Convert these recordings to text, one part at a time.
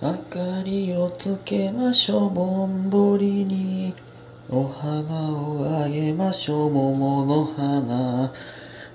明かりをつけましょう。ぼんぼりにお花をあげましょう。桃の花。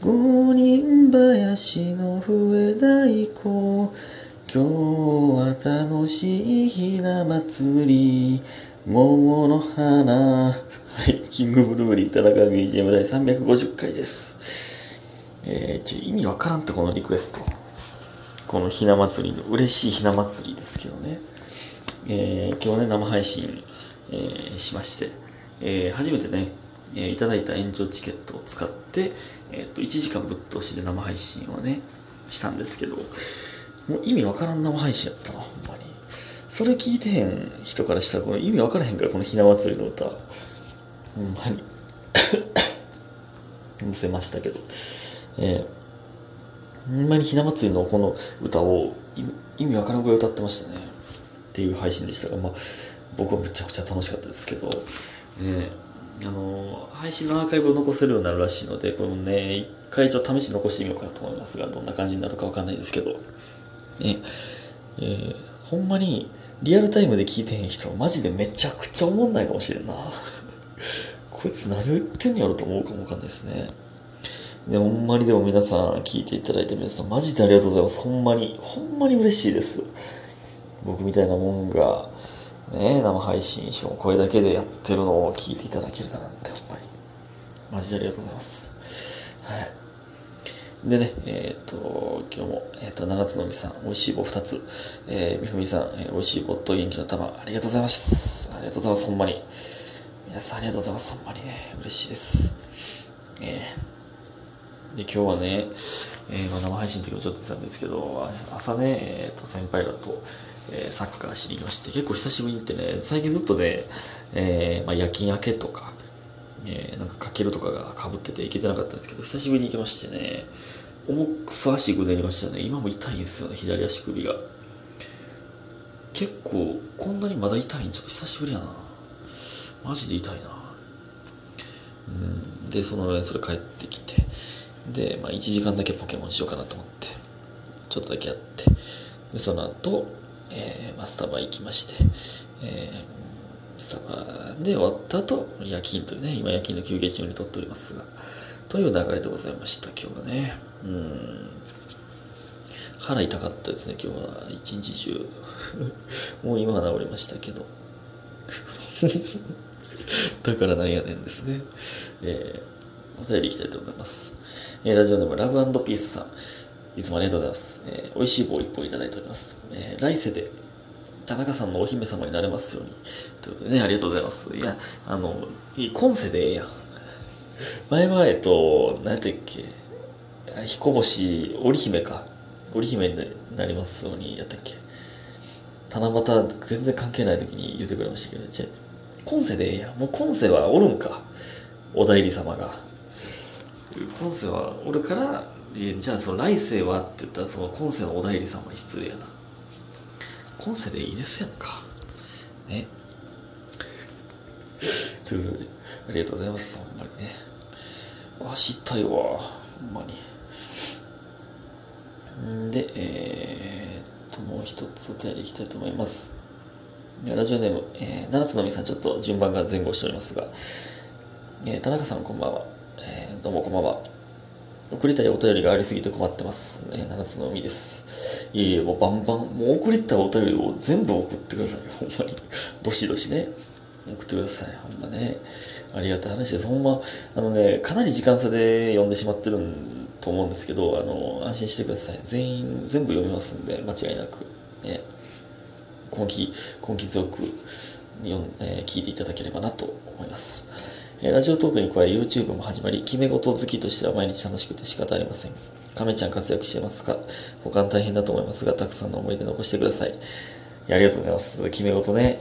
五人林の笛太鼓。今日は楽しいひな祭り。桃の花。はい。キングブルーリー田中 BGM 第350回です。えー、ちょ意味わからんってこのリクエスト。このひな祭りの嬉しいひな祭りですけどね。えー、今日ね生配信、えー、しましてえー、初めてね、えー、いただいた延長チケットを使って、えー、と1時間ぶっ通しで生配信をねしたんですけどもう意味わからん生配信やったなほんまに。それ聞いてへん人からしたらこの意味わからへんからこのひな祭りの歌ほんまに。載せましたけど。えー、ほんまにひな祭りのこの歌を意味わからんぐらい歌ってましたね。っていう配信でしたがまあ僕はめちゃくちゃ楽しかったですけど。ねあの配信のアーカイブを残せるようになるらしいのでこのね一回ちょっと試し残してみようかと思いますがどんな感じになるかわかんないですけど。ね。えー、ほんまにリアルタイムで聞いてへん人はマジでめちゃくちゃ思んないかもしれんな。こいつ何言ってんやろと思うかもわかんないですね。でほんまにでも皆さん聞いていただいて皆さんマジでありがとうございます。ほんまにほんまに嬉しいです。僕みたいなもんがね、生配信しかもこれだけでやってるのを聞いていただけるかなってほんまに。マジでありがとうございます。はい。でねえっ、ー、と今日も、えっ、ー、と7つのみさん美味しい棒2つ、えー、みふみさん、えー、美味しい棒と元気の玉ありがとうございます。ありがとうございますほんまに。皆さんありがとうございます。ほんまにね嬉しいです。えー、で今日はね、えー、生配信の時もちょっと言ってたんですけど朝ね、えーと先輩らとえー、サッカーしに行きまして、結構久しぶりに行ってね、最近ずっとね、えー、まあ、夜勤明けとか、えー、なんかかけるとかがかぶってて行けてなかったんですけど、久しぶりに行きましてね、重くそ足ぐねりましたね。今も痛いんですよね、左足首が。結構、こんなにまだ痛いんちょっと久しぶりやな。マジで痛いな。うん。で、その上それ帰ってきて、で、まあ1時間だけポケモンしようかなと思って、ちょっとだけやって、で、その後、えー、まあ、スタバー行きまして、えー、スタバで終わった後、夜勤というね、今夜勤の休憩中に撮っておりますが、という流れでございました、今日はね。うん。腹痛かったですね、今日は。一日中。もう今は治りましたけど。だからなんやねんですね。えー、お便りいきたいと思います。えー、ラジオネームラブピースさん。いつもありがとうございます。えー、美味しい棒一本いただいております。えー、来世で田中さんのお姫様になれますように。ということでね、ありがとうございます。いや、あの、今世でええやん。前々と、何やったっけ、彦星、織姫か。織姫になりますように、やったっけ。七夕、全然関係ない時に言ってくれましたけど、じゃ今世でええやん。もう今世はおるんか。お代理様が。今世はおるから、じゃあその来世はって言ったらその今世のお代理様に失礼やな。今世でいいですやんか。ね。ということでありがとうございます。ほんまにね。足痛いわほんまに。んでえー、っともう一つお便りいきたいと思います。ラジオネーム、えー、七つのみさんちょっと順番が前後しておりますが、えー、田中さんこんばんは、どうもこんばんは送りたいお便りがありすぎて困ってます。ね、7つの海です。いえいえ、もうバンバン、もう送りたいお便りを全部送ってください。ほんまに。どしどしね。送ってください。ほんまね。ありがたい話です。ほんま、あのね、かなり時間差で読んでしまってると思うんですけど、あの、安心してください。全員、全部読みますんで、間違いなく。ね。根気、根気強く、えー、聞いていただければなと思います。ラジオトークに加え YouTube も始まり、決め事好きとしては毎日楽しくて仕方ありません。亀ちゃん活躍してますか？他大変だと思いますが、たくさんの思い出残してください。いありがとうございます。決め事ね、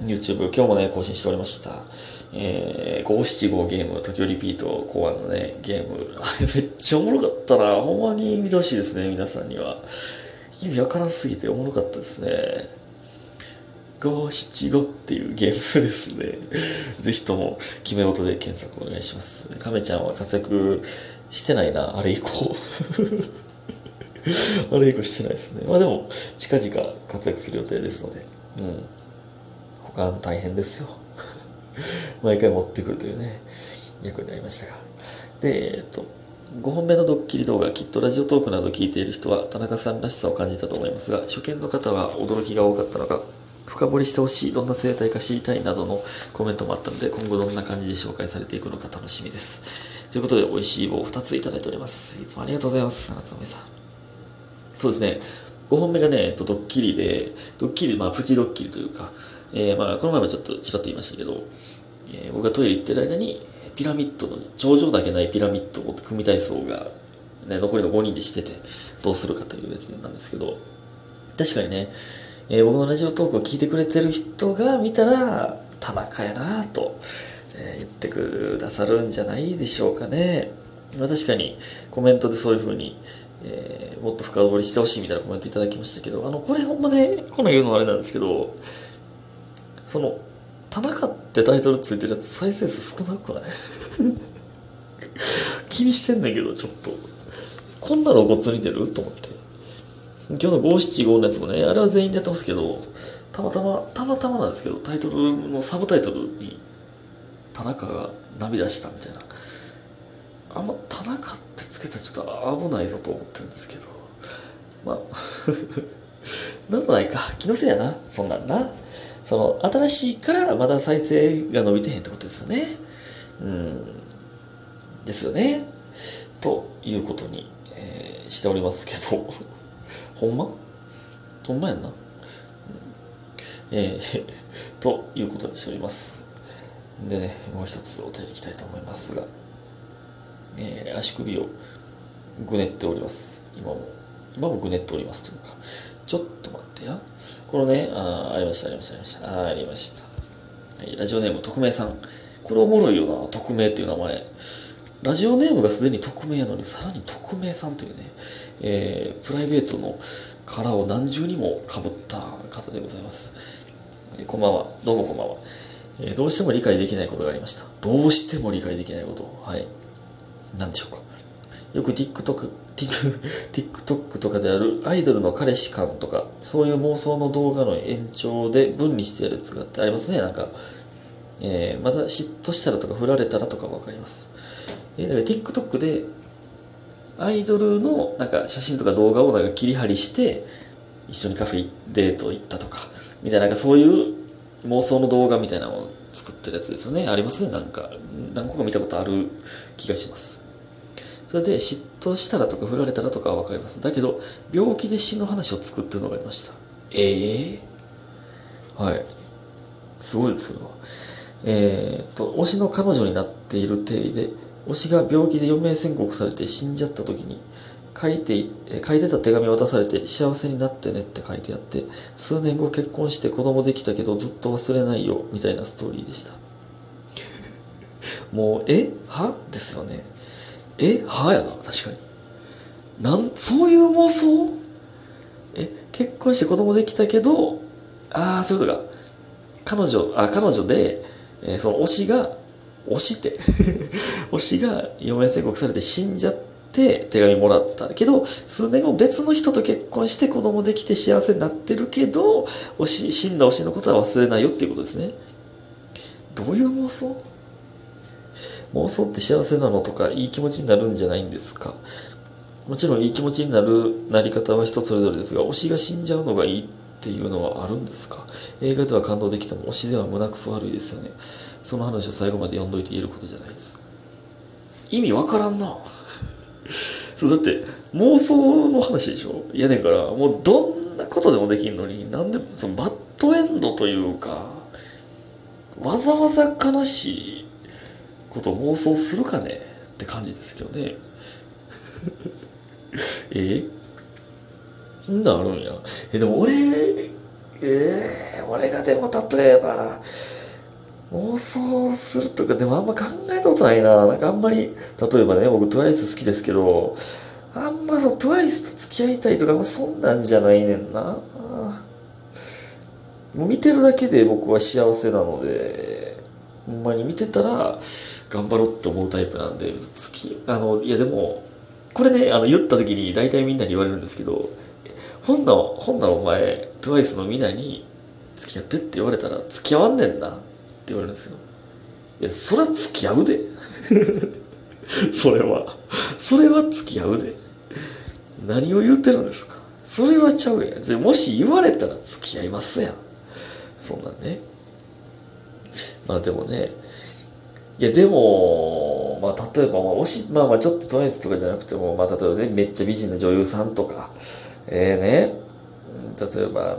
YouTube、今日もね、更新しておりました。えー、575ゲーム、時折リピート考案のね、ゲーム。あれめっちゃおもろかったな。ほんまに見てほしいですね、皆さんには。意味わからんすぎておもろかったですね。五七五っていうゲームですね。ぜひとも、決め事で検索お願いします。亀ちゃんは活躍してないな、あれ以降。悪いことしてないですね。まあでも、近々活躍する予定ですので、うん。他大変ですよ。毎回持ってくるというね、役になりましたが。で、えっと、5本目のドッキリ動画、きっとラジオトークなど聞いている人は田中さんらしさを感じたと思いますが、初見の方は驚きが多かったのか、深掘りしてほしい、どんな生態か知りたいなどのコメントもあったので、今後どんな感じで紹介されていくのか楽しみです。ということで、美味しい棒を2ついただいております。いつもありがとうございます、夏目さん。そうですね、5本目がね、えっと、ドッキリで、ドッキリ、まあ、プチドッキリというか、えー、まあ、この前もちょっとちらっと言いましたけど、えー、僕がトイレ行ってる間に、ピラミッドの、頂上だけないピラミッドを組み体操が、ね、残りの5人でしてて、どうするかというやつなんですけど、確かにね、えー、僕のラジオトークを聞いてくれてる人が見たら、田中やなと、えー、言ってくださるんじゃないでしょうかね。まあ、確かにコメントでそういうふうに、えー、もっと深掘りしてほしいみたいなコメントいただきましたけど、あの、これほんまね、この言うのはあれなんですけど、その、田中ってタイトルついてるやつ再生数少なくない？気にしてんだけど、ちょっと。こんなのごっつ似てる？と思って。今日の575のやつもね、あれは全員でやってますけど、たまたま、たまたまなんですけど、タイトルのサブタイトルに、田中が涙したみたいな。あんま田中ってつけたらちょっと危ないぞと思ってるんですけど。まあ なんとないか。気のせいやな。そんなんな。その、新しいからまだ再生が伸びてへんってことですよね。うん。ですよね。ということに、えー、しておりますけど。ほんま？ほんまやんな。うん、えー、ということにしております。でね、もう一つお便りいきたいと思いますが、えー、足首をぐねっております。今も。今もぐねっておりますというか、ちょっと待ってや。このね、あありました、ありました、ありました。あありました。はい、ラジオネーム、匿名さん。これおもろいよな、匿名っていう名前。ラジオネームがすでに匿名やのに、さらに匿名さんというね、えー、プライベートの殻を何重にもかぶった方でございます。えー、こんばんは。どうもこんばんは、えー、どうしても理解できないことがありました。どうしても理解できないこと。はい。何でしょうか。よく TikTok、TikTok とかであるアイドルの彼氏感とか、そういう妄想の動画の延長で分離してやるやつがあってありますね、なんか。えー、また嫉妬したらとか振られたらとかわかります。えー、だから TikTok でアイドルのなんか写真とか動画をなんか切り張りして一緒にカフェデート行ったとかみたいななんかそういう妄想の動画みたいなのを作ってるやつですよね。ありますね。なんか何個か見たことある気がします。それで嫉妬したらとか振られたらとかは分かります。だけど病気で死の話を作ってるのがありました。ええー、はい。すごいですけどえー、っと推しの彼女になっている体で推しが病気で余命宣告されて死んじゃった時に書いて、書いてた手紙を渡されて幸せになってねって書いてあって、数年後結婚して子供できたけどずっと忘れないよみたいなストーリーでした。もう、え？は？ですよね。え？はやな、確かに。なん、そういう妄想？え、結婚して子供できたけど、ああ、そういうことか。彼女、あ、彼女で、えー、その推しが推して。推しが嫁宣告されて死んじゃって手紙もらったけど数年後別の人と結婚して子供できて幸せになってるけど推し死んだ推しのことは忘れないよっていうことですね。どういう妄想？妄想って幸せなのとかいい気持ちになるんじゃないんですか？もちろんいい気持ちになるなり方は人それぞれですが推しが死んじゃうのがいいっていうのはあるんですか？映画では感動できても推しでは胸くそ悪いですよね。その話を最後まで読んどいて言えることじゃないです。意味わからんな。そう、だって、妄想の話でしょ？いやねんから、もうどんなことでもできんのに、なんで、そのバッドエンドというか、わざわざ悲しいことを妄想するかね？って感じですけどね。え？そんなんあるんや。え、でも俺、ええー、俺がでも例えば、妄想するとか、でもあんま考えたことないな。なんかあんまり、例えばね、僕 TWICE 好きですけど、あんまその TWICE と付き合いたいとか、そんなんじゃないねんな。もう見てるだけで僕は幸せなので、ほんまに見てたら頑張ろうって思うタイプなんで、きあの、いやでも、これね、あの、言った時に大体みんなに言われるんですけど、ほんなほんお前、TWICE のみんなに付き合ってって言われたら付き合わんねんな言われるんですよ。いや、そら付き合うで。それは。それは付き合うで。何を言ってるんですかそれはちゃうやん。もし言われたら付き合いますやん。そんなんね。まあでもね、いやでも、まあ例えば、まあ、おし、まあまあちょっとトワイスとかじゃなくても、まあ例えばね、めっちゃ美人な女優さんとか、ええー、ね、例えば、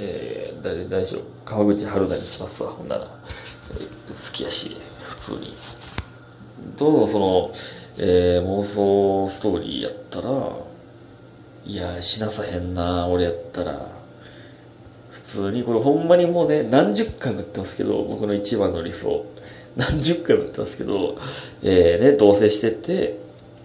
えー、誰、誰しよう、川口春奈にしますわ、ほんなら。好きやし、普通に。どのその、えー、妄想ストーリーやったら、いや、しなさへんな、俺やったら。普通に、これほんまにもうね、何十回も言ってますけど、僕の一番の理想。何十回も言ってますけど、えー、ね、同棲してて、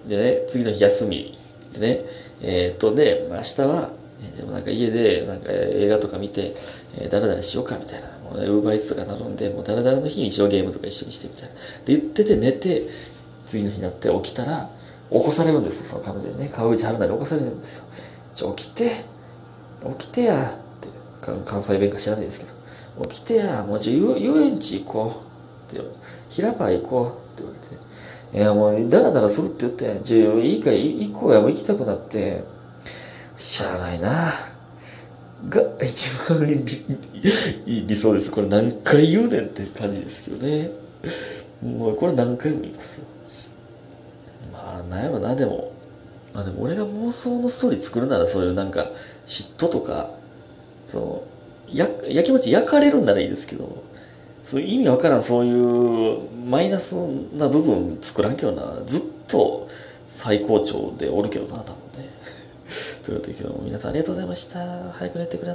でね、次の日休みでね、えー、っとね、明日は、えでもなんか家でなんか映画とか見て、えー、誰々しようかみたいな。ウーバーイーツとか頼んで、もう誰々の日にしようゲームとか一緒にしてみたいな。で言ってて寝て、次の日になって起きたら、起こされるんですよ、その彼女にね。川口春奈に起こされるんですよ。ちょ、起きて、起きてや、って、関西弁か知らないですけど、起きてや、もうちょ、遊園地行こう。って、平場行こう。って言われて。いや、もう、だらだらするって言って、じゃいいか、行こうや、もう行きたくなって、しゃあないな。が、一番いい理想です。これ何回言うねんって感じですけどね。もうこれ何回も言いますよ。まあ、なんやろな、でも。まあでも俺が妄想のストーリー作るならそういうなんか嫉妬とか、その、や、やきもち焼かれるんならいいですけど、そういう意味わからんそういうマイナスな部分作らんけどな、ずっと最高潮でおるけどな、多分。ということで今日も皆さんありがとうございました。早く寝てください。